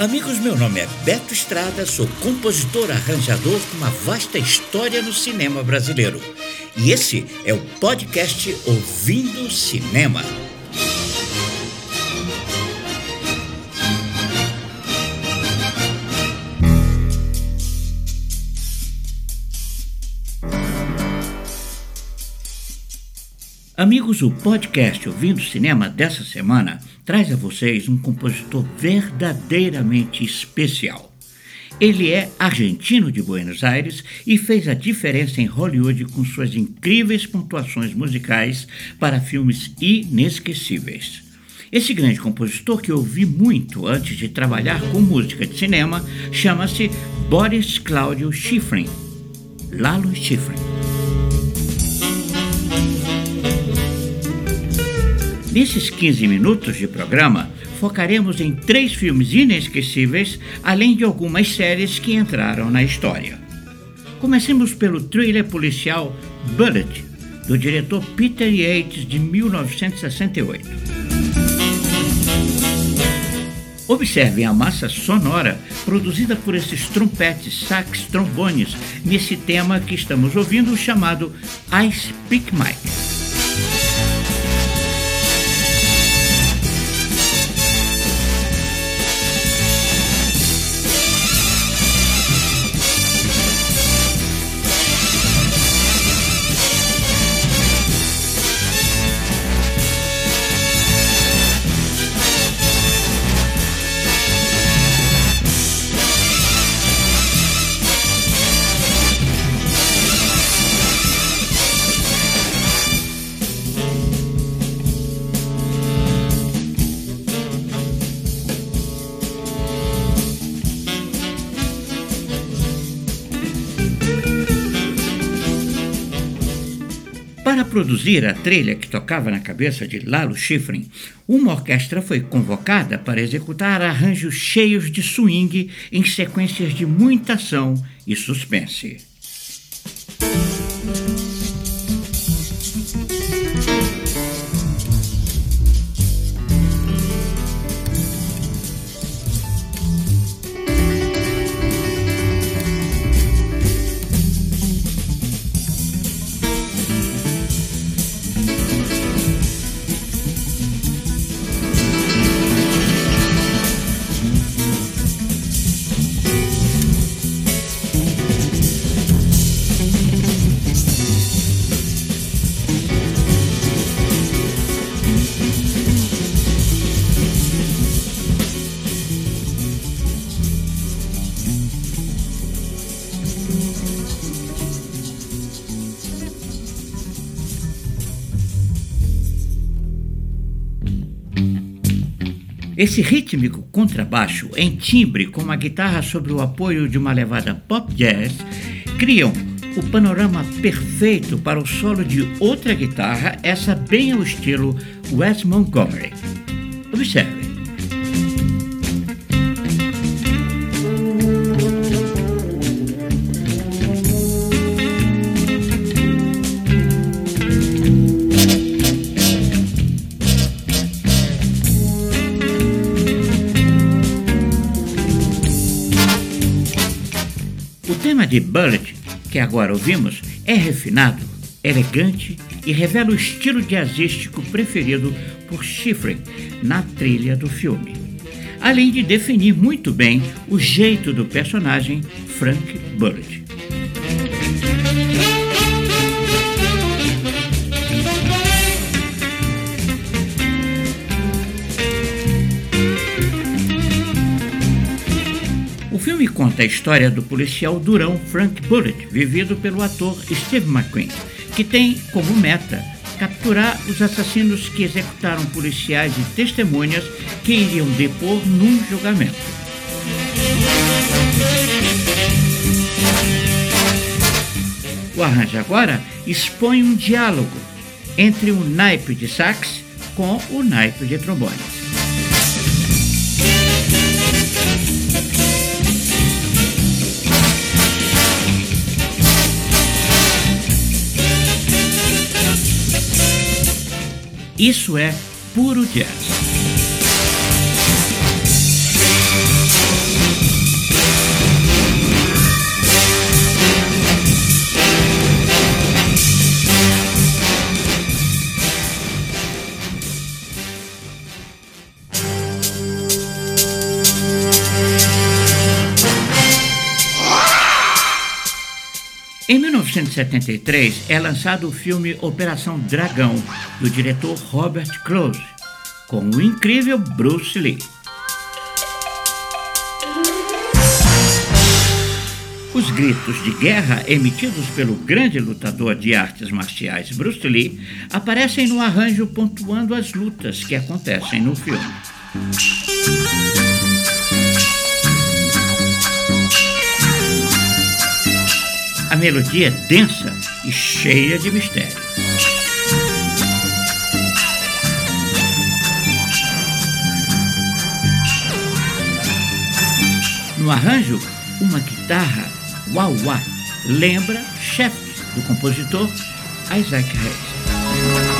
Amigos, meu nome é Beto Estrada, sou compositor arranjador com uma vasta história no cinema brasileiro. E esse é o podcast Ouvindo Cinema. Amigos, o podcast Ouvindo Cinema dessa semana traz a vocês um compositor verdadeiramente especial. Ele é argentino de Buenos Aires e fez a diferença em Hollywood com suas incríveis pontuações musicais para filmes inesquecíveis. Esse grande compositor que eu ouvi muito antes de trabalhar com música de cinema chama-se Boris Claudio Schifrin. Lalo Schifrin. Nesses 15 minutos de programa, focaremos em três filmes inesquecíveis, além de algumas séries que entraram na história. Comecemos pelo thriller policial Bullet, do diretor Peter Yates, de 1968. Observem a massa sonora produzida por esses trompetes, sax, trombones nesse tema que estamos ouvindo chamado I Speak Mike. Produzir a trilha que tocava na cabeça de Lalo Schifrin, uma orquestra foi convocada para executar arranjos cheios de swing em sequências de muita ação e suspense. Esse rítmico contrabaixo em timbre com uma guitarra sobre o apoio de uma levada pop jazz criam o panorama perfeito para o solo de outra guitarra, essa bem ao estilo Wes Montgomery. Observe. Tema de Bullet, que agora ouvimos, é refinado, elegante e revela o estilo jazzístico preferido por Schifrin na trilha do filme, além de definir muito bem o jeito do personagem Frank Bullet. Conta a história do policial durão Frank Bullitt, vivido pelo ator Steve McQueen, que tem como meta capturar os assassinos que executaram policiais e testemunhas que iriam depor num julgamento. O arranjo agora expõe um diálogo entre o naipe de sax com o naipe de trombones. Isso é puro jazz. Em 1973 é lançado o filme Operação Dragão, do diretor Robert Close, com o incrível Bruce Lee. Os gritos de guerra emitidos pelo grande lutador de artes marciais Bruce Lee aparecem no arranjo pontuando as lutas que acontecem no filme. A melodia é densa e cheia de mistério. No arranjo, uma guitarra wah-wah lembra Chef, do compositor Isaac Hayes.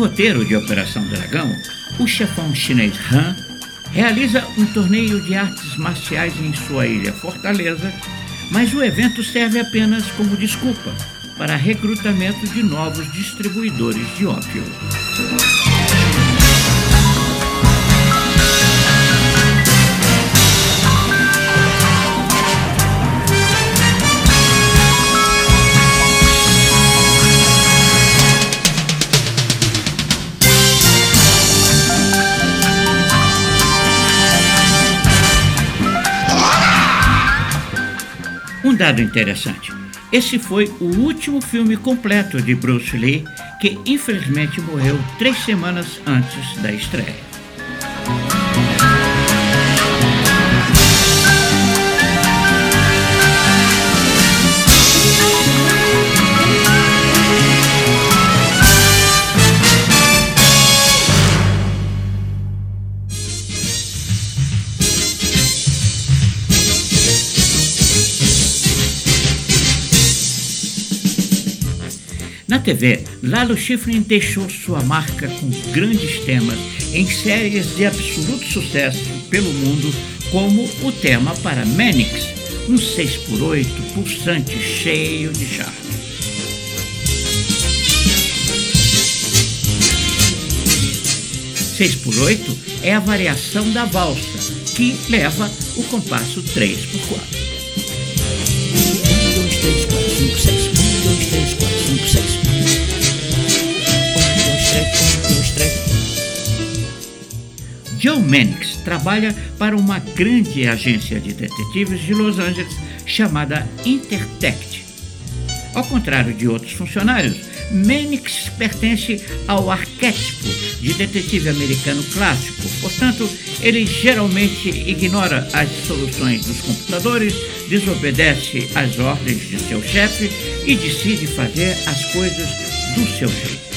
Roteiro de Operação Dragão, o chefão chinês Han realiza um torneio de artes marciais em sua ilha Fortaleza, mas o evento serve apenas como desculpa para recrutamento de novos distribuidores de ópio. Dado interessante: esse foi o último filme completo de Bruce Lee, que infelizmente morreu três semanas antes da estreia. Na TV, Lalo Schifrin deixou sua marca com grandes temas em séries de absoluto sucesso pelo mundo, como o tema para Manix, um 6x8 pulsante cheio de charme. Seis por oito é a variação da valsa, que leva o compasso 3 por 4. Joe Mannix trabalha para uma grande agência de detetives de Los Angeles chamada Intertect. Ao contrário de outros funcionários, Mannix pertence ao arquétipo de detetive americano clássico, portanto, ele geralmente ignora as soluções dos computadores, desobedece às ordens de seu chefe e decide fazer as coisas do seu jeito.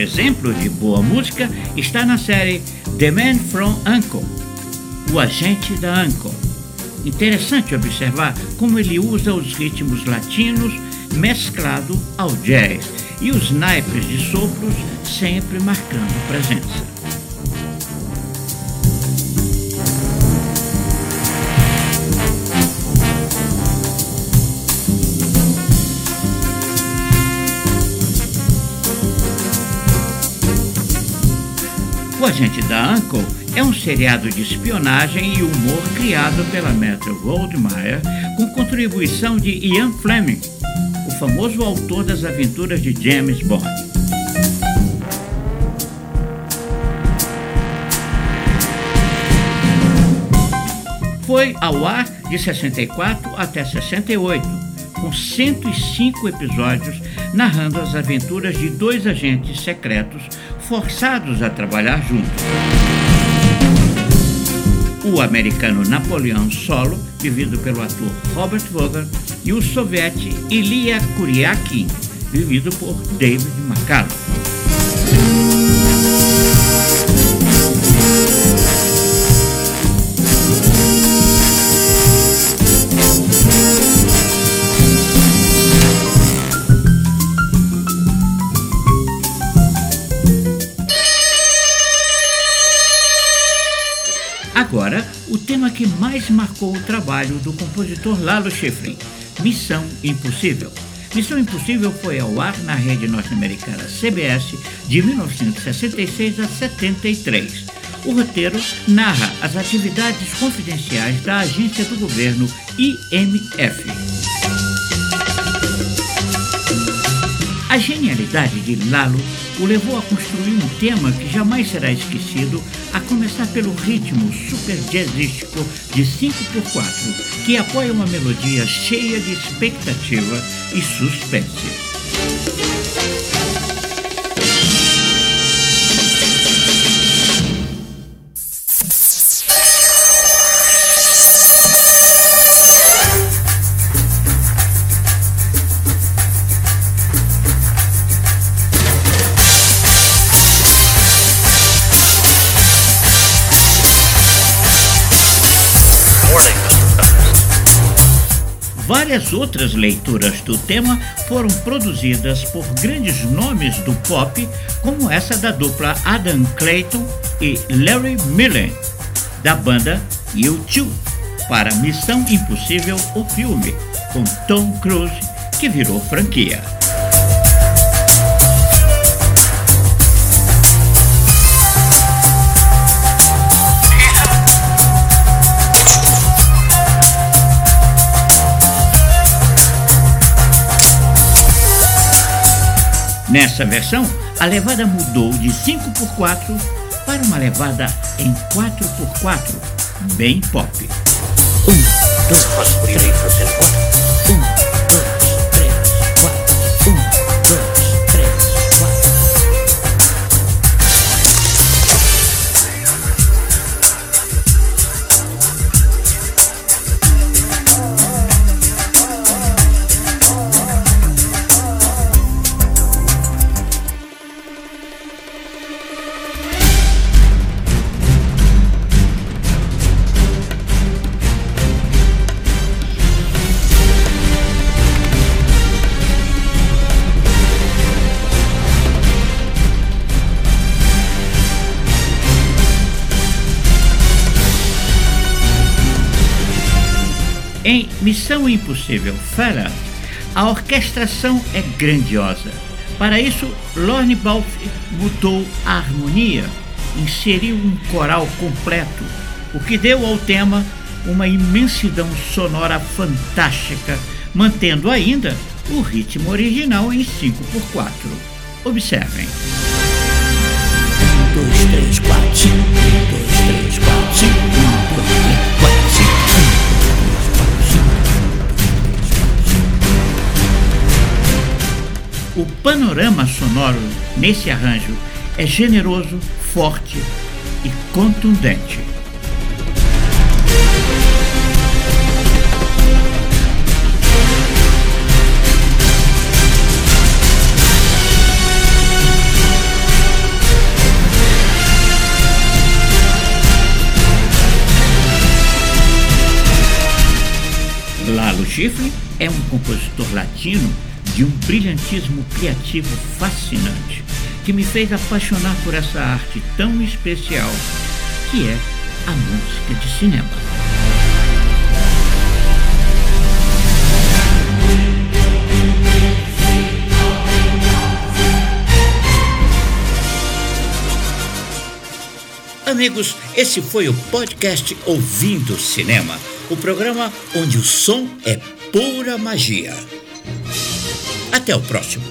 Exemplo de boa música está na série The Man from Uncle, o agente da Uncle. Interessante observar como ele usa os ritmos latinos mesclado ao jazz e os naipes de sopros sempre marcando presença. O Agente da Uncle é um seriado de espionagem e humor criado pela Metro Goldwyn-Mayer com contribuição de Ian Fleming, o famoso autor das aventuras de James Bond. Foi ao ar de 64 até 68, com 105 episódios narrando as aventuras de dois agentes secretos forçados a trabalhar juntos. O americano Napoleão Solo, vivido pelo ator Robert Vogel, e o soviete Ilya Kuryakin, vivido por David McCallum. Mais marcou o trabalho do compositor Lalo Schifrin, Missão Impossível. Missão Impossível foi ao ar na rede norte-americana CBS de 1966 a 73. O roteiro narra as atividades confidenciais da agência do governo IMF. A genialidade de Lalo o levou a construir um tema que jamais será esquecido, a começar pelo ritmo super jazzístico de 5x4, que apoia uma melodia cheia de expectativa e suspense. Várias outras leituras do tema foram produzidas por grandes nomes do pop, como essa da dupla Adam Clayton e Larry Millen, da banda U2, para Missão Impossível, o filme, com Tom Cruise, que virou franquia. Nessa versão, a levada mudou de 5x4 para uma levada em 4x4, bem pop. Um, dois, Missão Impossível Farah, a orquestração é grandiosa. Para isso, Lorne Balfe mudou a harmonia, inseriu um coral completo, o que deu ao tema uma imensidão sonora fantástica, mantendo ainda o ritmo original em 5x4. Observem. 1, 2, 3, 4, 5, 2, 3, 4, 5, 1, 2, 3, O panorama sonoro nesse arranjo é generoso, forte e contundente. Lalo Schifrin é um compositor latino de um brilhantismo criativo fascinante que me fez apaixonar por essa arte tão especial que é a música de cinema. Amigos, esse foi o podcast Ouvindo Cinema, o programa onde o som é pura magia. Até o próximo.